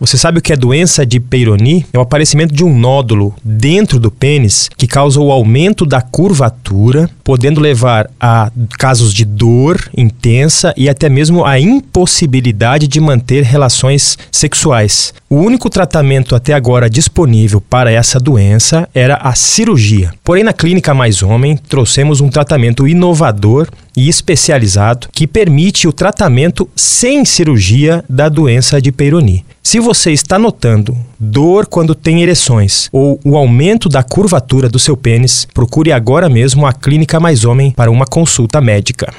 Você sabe o que é doença de Peyronie? É o aparecimento de um nódulo dentro do pênis que causa o aumento da curvatura, podendo levar a casos de dor intensa e até mesmo a impossibilidade de manter relações sexuais. O único tratamento até agora disponível para essa doença era a cirurgia. Porém, na clínica Mais Homem, trouxemos um tratamento inovador e especializado que permite o tratamento sem cirurgia da doença de Peyronie. Se você está notando dor quando tem ereções ou o aumento da curvatura do seu pênis, procure agora mesmo a Clínica Mais Homem para uma consulta médica.